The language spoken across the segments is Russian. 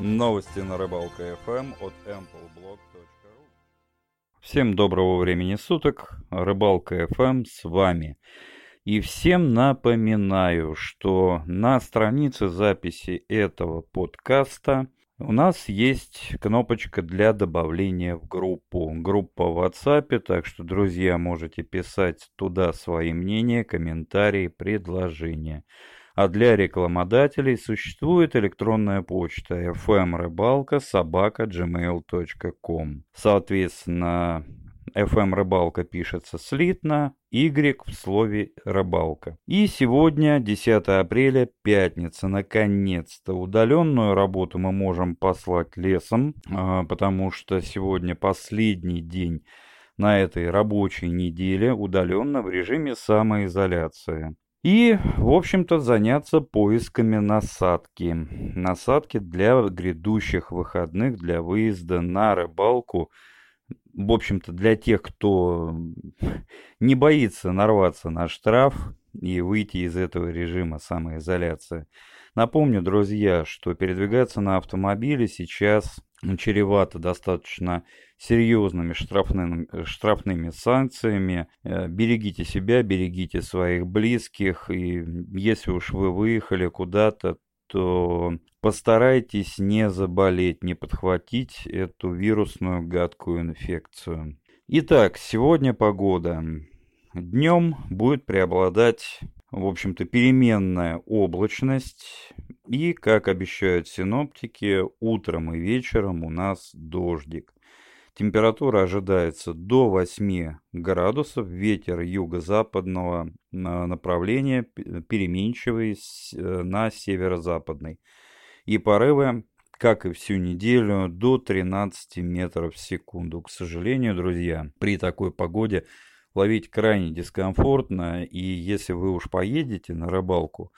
Новости на Рыбалка FM от ampleblog.ru Всем доброго времени суток, Рыбалка FM с вами. И всем напоминаю, что на странице записи этого подкаста у нас есть кнопочка для добавления в группу. Группа в WhatsApp, так что, друзья, можете писать туда свои мнения, комментарии, предложения. А для рекламодателей существует электронная почта fmrыбалка собака gmail.com. Соответственно, FM рыбалка пишется слитно, Y в слове рыбалка. И сегодня, 10 апреля, пятница, наконец-то. Удаленную работу мы можем послать лесом, а, потому что сегодня последний день на этой рабочей неделе удаленно в режиме самоизоляции. И, в общем-то, заняться поисками насадки. Насадки для грядущих выходных, для выезда на рыбалку. В общем-то, для тех, кто не боится нарваться на штраф и выйти из этого режима самоизоляции. Напомню, друзья, что передвигаться на автомобиле сейчас чревато достаточно серьезными штрафными, штрафными санкциями. Э, берегите себя, берегите своих близких. И если уж вы выехали куда-то, то постарайтесь не заболеть, не подхватить эту вирусную гадкую инфекцию. Итак, сегодня погода. Днем будет преобладать в общем-то, переменная облачность. И, как обещают синоптики, утром и вечером у нас дождик. Температура ожидается до 8 градусов, ветер юго-западного направления, переменчивый э, на северо-западный. И порывы, как и всю неделю, до 13 метров в секунду. К сожалению, друзья, при такой погоде ловить крайне дискомфортно, и если вы уж поедете на рыбалку,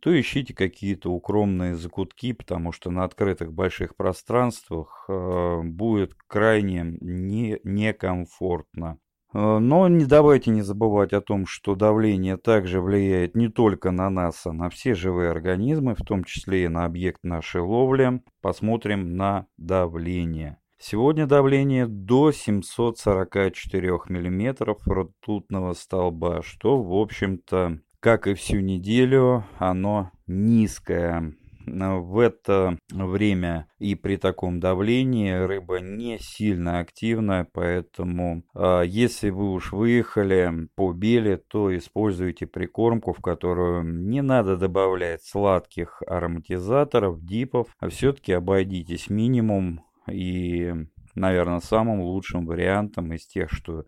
то ищите какие-то укромные закутки, потому что на открытых больших пространствах э, будет крайне не, некомфортно. Э, но не давайте не забывать о том, что давление также влияет не только на нас, а на все живые организмы, в том числе и на объект нашей ловли. Посмотрим на давление. Сегодня давление до 744 мм ртутного столба, что, в общем-то, как и всю неделю, оно низкое. В это время и при таком давлении рыба не сильно активная, поэтому э, если вы уж выехали по беле, то используйте прикормку, в которую не надо добавлять сладких ароматизаторов, дипов, а все-таки обойдитесь минимум и, наверное, самым лучшим вариантом из тех, что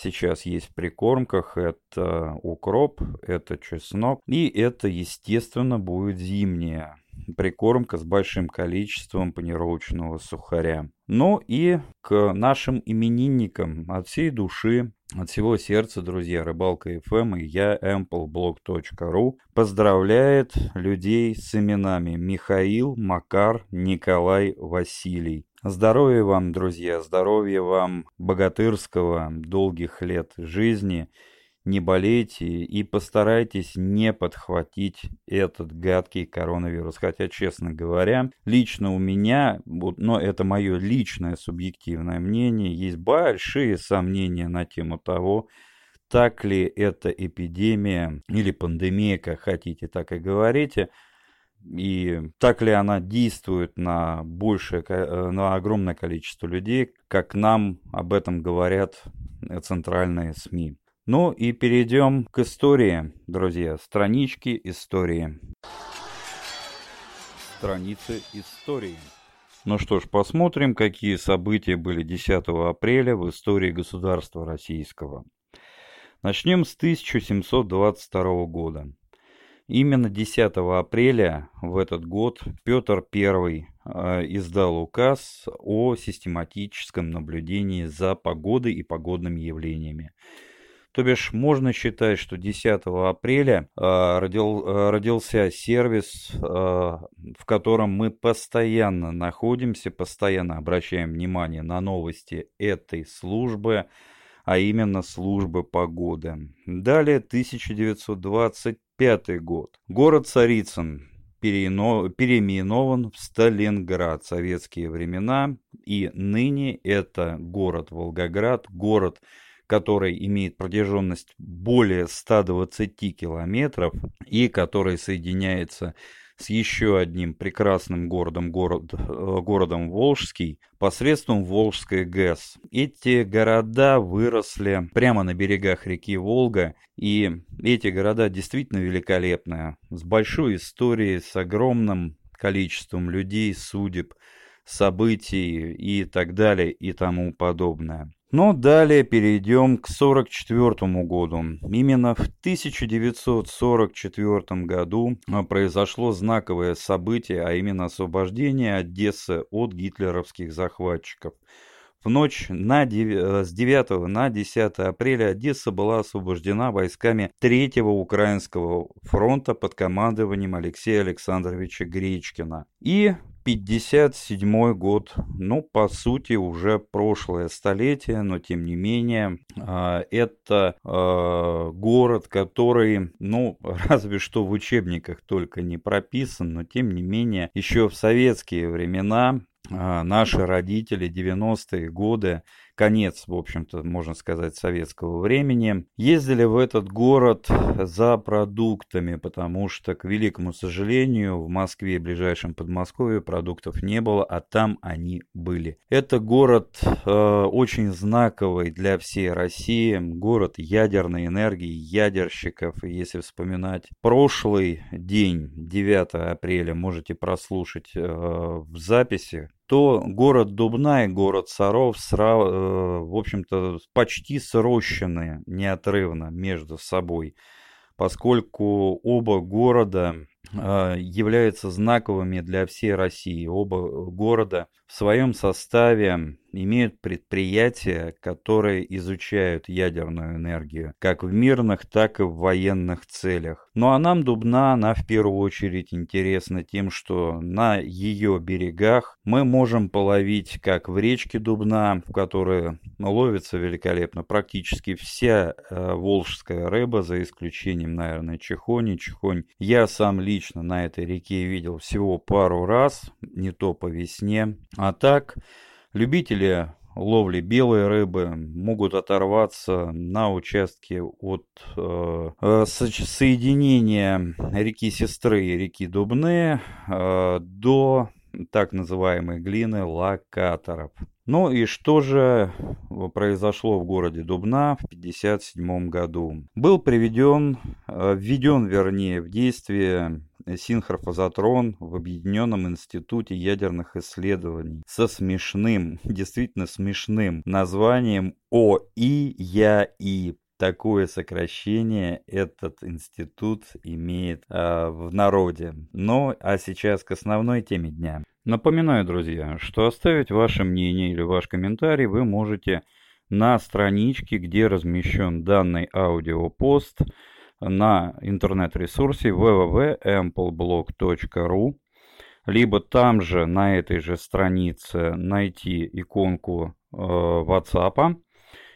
сейчас есть в прикормках, это укроп, это чеснок. И это, естественно, будет зимняя прикормка с большим количеством панировочного сухаря. Ну и к нашим именинникам от всей души, от всего сердца, друзья, Рыбалка FM и я, ampleblog.ru, поздравляет людей с именами Михаил, Макар, Николай, Василий. Здоровья вам, друзья, здоровья вам богатырского, долгих лет жизни. Не болейте и постарайтесь не подхватить этот гадкий коронавирус. Хотя, честно говоря, лично у меня, но это мое личное субъективное мнение, есть большие сомнения на тему того, так ли эта эпидемия или пандемия, как хотите, так и говорите – и так ли она действует на большее, э, на огромное количество людей, как нам об этом говорят центральные СМИ. Ну и перейдем к истории, друзья. Странички истории. Страницы истории. Ну что ж, посмотрим, какие события были 10 апреля в истории государства российского. Начнем с 1722 года. Именно 10 апреля в этот год Петр I э, издал указ о систематическом наблюдении за погодой и погодными явлениями. То бишь можно считать, что 10 апреля э, родил, э, родился сервис, в котором мы постоянно находимся, постоянно обращаем внимание на новости этой службы, а именно службы погоды. Далее 1920 Пятый год. Город Царицын. переименован в Сталинград. Советские времена и ныне это город Волгоград, город который имеет протяженность более 120 километров и который соединяется с еще одним прекрасным городом, город, э, городом Волжский, посредством Волжской ГЭС. Эти города выросли прямо на берегах реки Волга, и эти города действительно великолепные, с большой историей, с огромным количеством людей, судеб, событий и так далее и тому подобное. Но далее перейдем к 1944 году. Именно в 1944 году а, произошло знаковое событие, а именно освобождение Одессы от гитлеровских захватчиков. В ночь на 9, э, с 9 на 10 апреля Одесса была освобождена войсками Третьего Украинского фронта под командованием Алексея Александровича Гречкина. И 57 год, ну, по сути, уже прошлое столетие, но тем не менее, а, это а, город, который, ну, разве что в учебниках только не прописан, но тем не менее, еще в советские времена а, наши родители 90-е годы конец, в общем-то, можно сказать, советского времени, ездили в этот город за продуктами, потому что, к великому сожалению, в Москве и ближайшем Подмосковье продуктов не было, а там они были. Это город э, очень знаковый для всей России, город ядерной энергии, ядерщиков. Если вспоминать прошлый день, 9 апреля, можете прослушать э, в записи, то город Дубна и город Саров, сра, э, в общем-то, почти срощены неотрывно между собой, поскольку оба города э, являются знаковыми для всей России. Оба города в своем составе имеют предприятия, которые изучают ядерную энергию, как в мирных, так и в военных целях. Ну а нам Дубна, она в первую очередь интересна тем, что на ее берегах мы можем половить, как в речке Дубна, в которой ловится великолепно практически вся э, волжская рыба, за исключением, наверное, чехони. Чехонь я сам лично на этой реке видел всего пару раз, не то по весне, а так, любители ловли белой рыбы могут оторваться на участке от э, э соединения реки Сестры и реки Дубны э, до так называемой глины локаторов. Ну и что же произошло в городе Дубна в 1957 году? Был приведен, э, введен, вернее, в действие синхрофазотрон в Объединенном институте ядерных исследований со смешным, действительно смешным названием ОИЯИ. Такое сокращение этот институт имеет э, в народе. Но а сейчас к основной теме дня. Напоминаю, друзья, что оставить ваше мнение или ваш комментарий вы можете на страничке, где размещен данный аудиопост на интернет-ресурсе www.ampleblog.ru либо там же на этой же странице найти иконку э, WhatsApp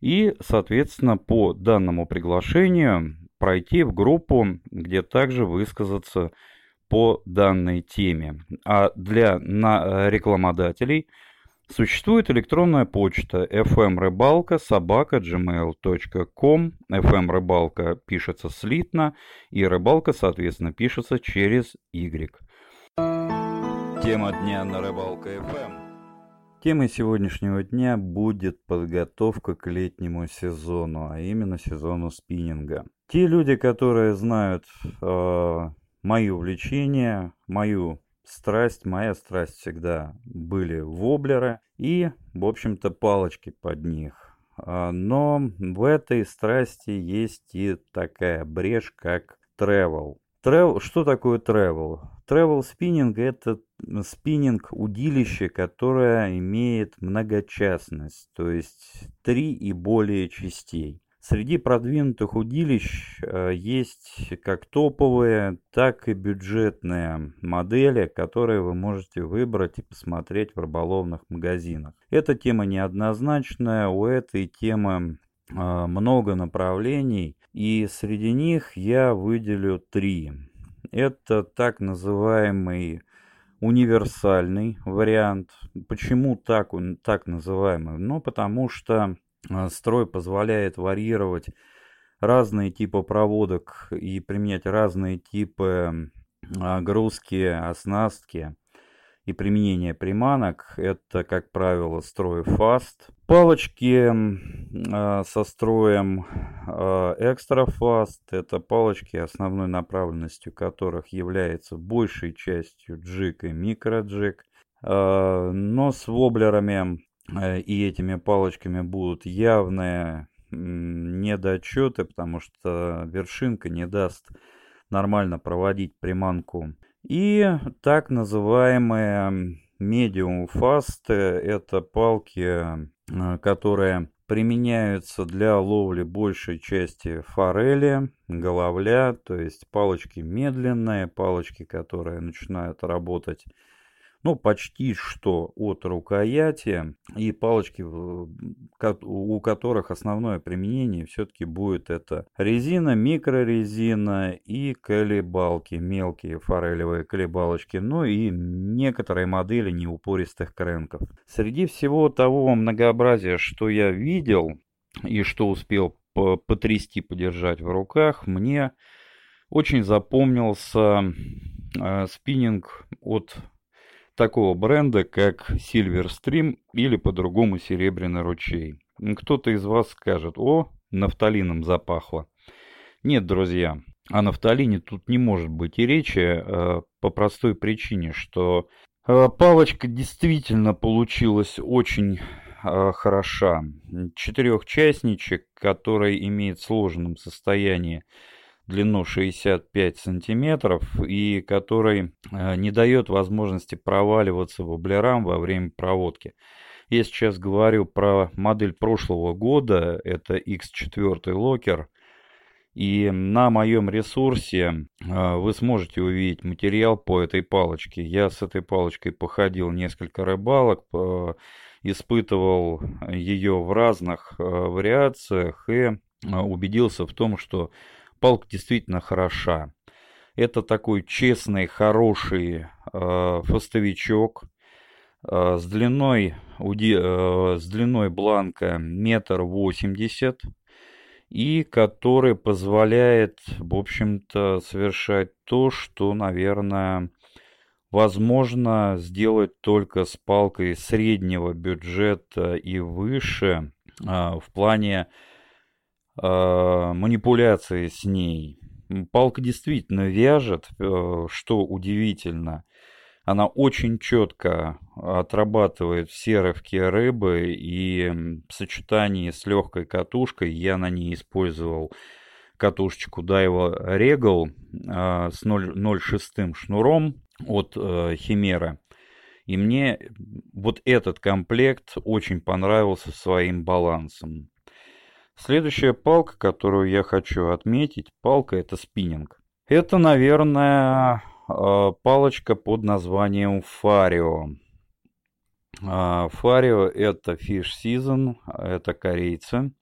и, соответственно, по данному приглашению пройти в группу, где также высказаться по данной теме. А для на, рекламодателей – Существует электронная почта fmрыбалка собака gmail.com. FM рыбалка пишется слитно, и рыбалка, соответственно, пишется через Y. Тема дня на рыбалка FM. Темой сегодняшнего дня будет подготовка к летнему сезону, а именно сезону спиннинга. Те люди, которые знают э, мои увлечения, мою страсть, моя страсть всегда были воблеры и, в общем-то, палочки под них. А, но в этой страсти есть и такая брешь, как travel. Travel, что такое travel? Travel спиннинг это спиннинг удилище, которое имеет многочастность, то есть три и более частей. Среди продвинутых удилищ э, есть как топовые, так и бюджетные модели, которые вы можете выбрать и посмотреть в рыболовных магазинах. Эта тема неоднозначная, у этой темы э, много направлений, и среди них я выделю три. Это так называемый универсальный вариант. Почему так, так называемый? Ну, потому что строй позволяет варьировать разные типы проводок и применять разные типы грузки, оснастки и применение приманок. Это, как правило, строй fast. Палочки э, со строем э, extra fast. Это палочки, основной направленностью которых является большей частью джик и микроджик. Э, но с воблерами и этими палочками будут явные недочеты, потому что вершинка не даст нормально проводить приманку. И так называемые medium fast – это палки, э, которые применяются для ловли большей части форели, головля, то есть палочки медленные, палочки, которые начинают работать ну, почти что от рукояти. И палочки, у которых основное применение все-таки будет это резина, микрорезина и колебалки, мелкие форелевые колебалочки, ну и некоторые модели неупористых кренков. Среди всего того многообразия, что я видел и что успел потрясти, подержать в руках, мне очень запомнился э, спиннинг от такого бренда, как Silverstream или по-другому Серебряный ручей. Кто-то из вас скажет, о, нафталином запахло. Нет, друзья, о нафталине тут не может быть и речи э, по простой причине, что э, палочка действительно получилась очень э, хороша. Четырехчастничек, который имеет в сложенном состоянии длину 65 сантиметров и который э, не дает возможности проваливаться воблерам во время проводки. Я сейчас говорю про модель прошлого года, это X4 локер. И на моем ресурсе э, вы сможете увидеть материал по этой палочке. Я с этой палочкой походил несколько рыбалок, испытывал ее в разных э, вариациях и убедился в том, что палка действительно хороша. Это такой честный, хороший э, фастовичок э, с длиной, уди, э, с длиной бланка метр восемьдесят и который позволяет, в общем-то, совершать то, что, наверное, возможно сделать только с палкой среднего бюджета и выше э, в плане э, манипуляции с ней. Палка действительно вяжет, э, что удивительно. Она очень четко отрабатывает все рывки рыбы, и в сочетании с легкой катушкой я на ней использовал катушечку Daiwa Regal э, с 0,6 шнуром от э, Химера. И мне вот этот комплект очень понравился своим балансом. Следующая палка, которую я хочу отметить, палка это спиннинг. Это, наверное, а, палочка под названием Фарио. А, Фарио это Fish Season, это корейцы.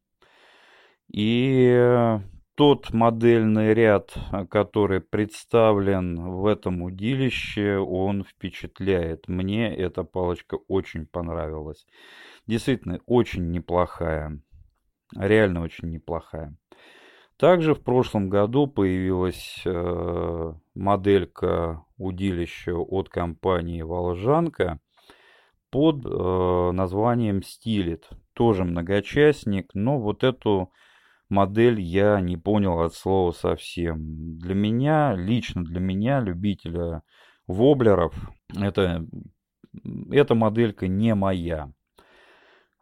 И тот модельный ряд, который представлен в этом удилище, он впечатляет. Мне эта палочка очень понравилась. Действительно, очень неплохая реально очень неплохая. Также в прошлом году появилась э, моделька удилища от компании Волжанка под э, названием Стилит. Тоже многочастник, но вот эту модель я не понял от слова совсем. Для меня, лично для меня, любителя воблеров, это, эта моделька не моя.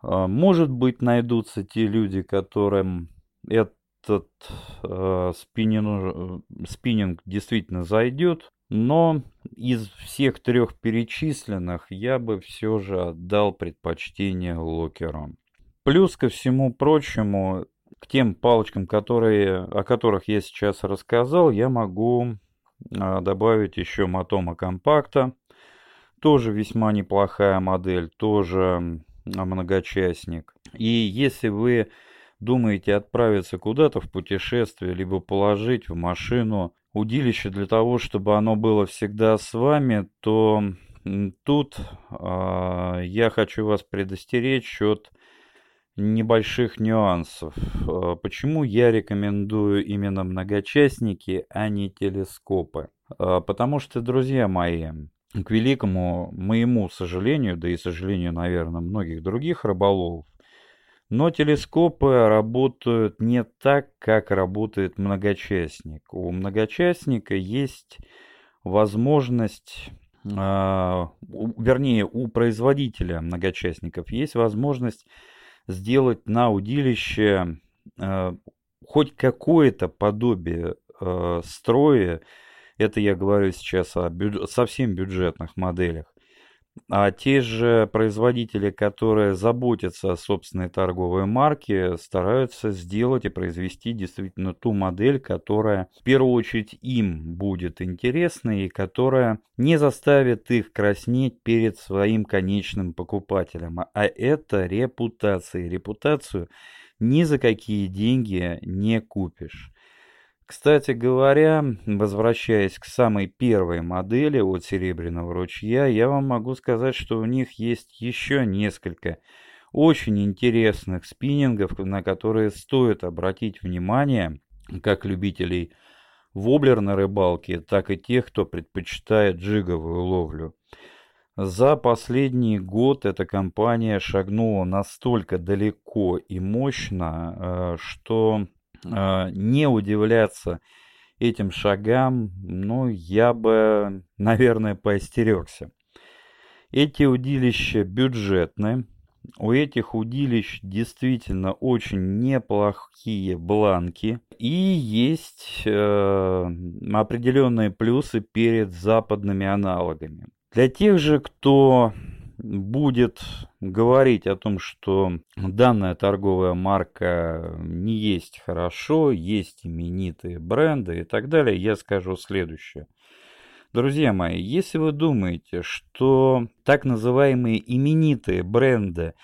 А, может быть, найдутся те люди, которым этот спиннинг, э, спиннинг действительно зайдет, но из всех трех перечисленных я бы все же отдал предпочтение локеру. Плюс ко всему прочему, к тем палочкам, которые, о которых я сейчас рассказал, я могу э, добавить еще Мотома Компакта. Тоже весьма неплохая модель, тоже многочастник. И если вы думаете отправиться куда-то в путешествие, либо положить в машину удилище для того, чтобы оно было всегда с вами, то тут э, я хочу вас предостеречь от небольших нюансов. Э, почему я рекомендую именно многочастники, а не телескопы? Потому что, друзья мои, к великому моему сожалению, да и сожалению, наверное, многих других рыболовов, но телескопы работают не так, как работает многочастник. У многочастника есть возможность, э, вернее, у производителя многочастников есть возможность сделать на удилище э, хоть какое-то подобие э, строя, это я говорю сейчас о бюджет, совсем бюджетных моделях, а те же производители, которые заботятся о собственной торговой марке, стараются сделать и произвести действительно ту модель, которая в первую очередь им будет интересна и которая не заставит их краснеть перед своим конечным покупателем. А это репутация. Репутацию ни за какие деньги не купишь. Кстати говоря, возвращаясь к самой первой модели от Серебряного ручья, я вам могу сказать, что у них есть еще несколько очень интересных спиннингов, на которые стоит обратить внимание, как любителей воблер на рыбалке, так и тех, кто предпочитает джиговую ловлю. За последний год эта компания шагнула настолько далеко и мощно, э, что не удивляться этим шагам, ну, я бы, наверное, поостерегся. Эти удилища бюджетные. У этих удилищ действительно очень неплохие бланки. И есть э, определенные плюсы перед западными аналогами. Для тех же, кто будет говорить о том, что данная торговая марка не есть хорошо, есть именитые бренды и так далее, я скажу следующее. Друзья мои, если вы думаете, что так называемые именитые бренды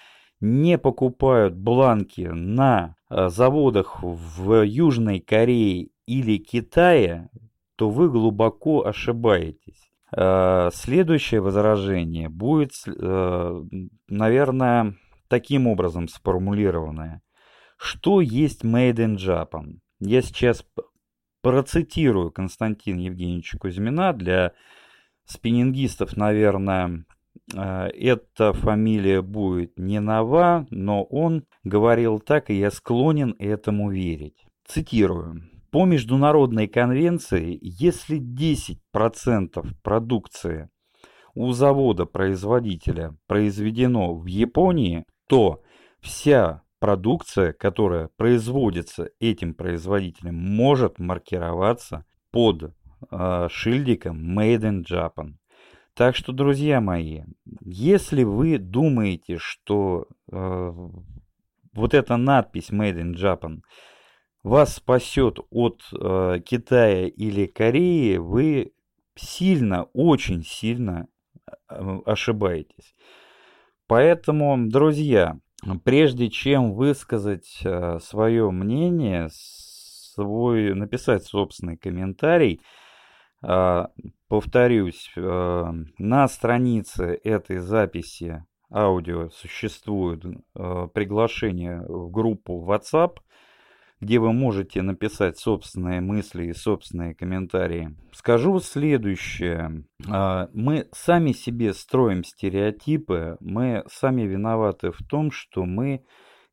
не покупают бланки на э, заводах в Южной Корее или Китае, то вы глубоко ошибаетесь. Э, следующее возражение будет, э, наверное, таким образом сформулированное. Что есть Made in Japan? Я сейчас процитирую Константина Евгеньевича Кузьмина. Для спиннингистов, наверное, э, эта фамилия будет не нова, но он говорил так, и я склонен этому верить. Цитирую. По международной конвенции, если 10% продукции у завода-производителя произведено в Японии, то вся продукция, которая производится этим производителем, может маркироваться под э, шильдиком Made in Japan. Так что, друзья мои, если вы думаете, что э, вот эта надпись Made in Japan – вас спасет от э, Китая или Кореи, вы сильно, очень сильно э, ошибаетесь. Поэтому, друзья, прежде чем высказать э, свое мнение, свой, написать собственный комментарий, э, повторюсь, э, на странице этой записи аудио существует э, приглашение в группу WhatsApp – где вы можете написать собственные мысли и собственные комментарии. Скажу следующее. А, мы сами себе строим стереотипы, мы сами виноваты в том, что мы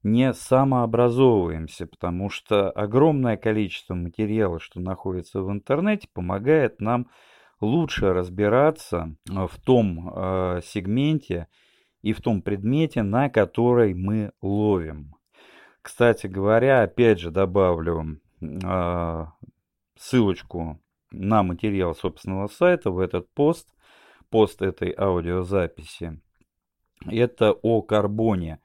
не самообразовываемся, потому что огромное количество материала, что находится в интернете, помогает нам лучше разбираться в том э, сегменте и в том предмете, на который мы ловим. Кстати говоря, опять же добавлю э, ссылочку на материал собственного сайта в этот пост, пост этой аудиозаписи. Это о карбоне.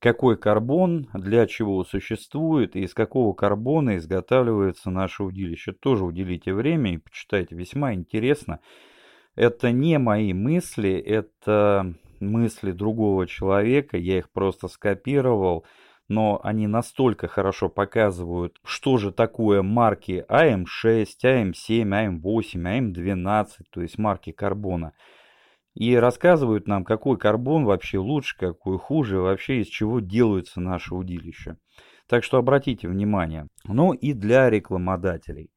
Какой карбон, для чего существует и из какого карбона изготавливается наше удилище. Тоже уделите время и почитайте, весьма интересно. Это не мои мысли, это мысли другого человека, я их просто скопировал но они настолько хорошо показывают, что же такое марки IM6, IM7, IM8, IM12, то есть марки карбона. И рассказывают нам, какой карбон вообще лучше, какой хуже, вообще из чего делаются наши удилища. Так что обратите внимание. Ну и для рекламодателей.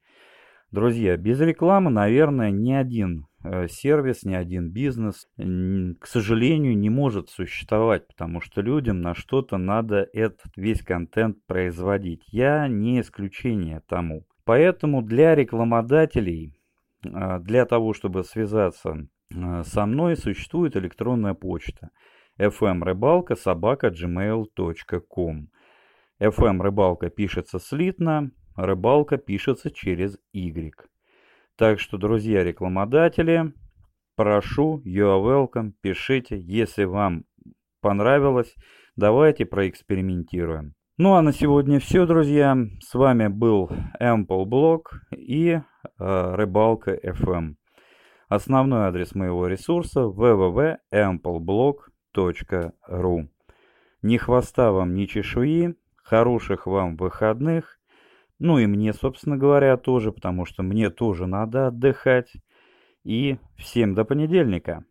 Друзья, без рекламы, наверное, ни один сервис, ни один бизнес, к сожалению, не может существовать, потому что людям на что-то надо этот весь контент производить. Я не исключение тому. Поэтому для рекламодателей, э, для того, чтобы связаться э, со мной, существует электронная почта fmрыбалка собака gmail.com FM рыбалка пишется слитно, рыбалка пишется через Y. Так что, друзья рекламодатели, прошу, you are welcome, пишите, если вам понравилось, давайте проэкспериментируем. Ну а на сегодня все, друзья. С вами был Ample Blog и э, Рыбалка FM. Основной адрес моего ресурса www.ampleblog.ru Ни хвоста вам, ни чешуи. Хороших вам выходных. Ну и мне, собственно говоря, тоже, потому что мне тоже надо отдыхать. И всем до понедельника.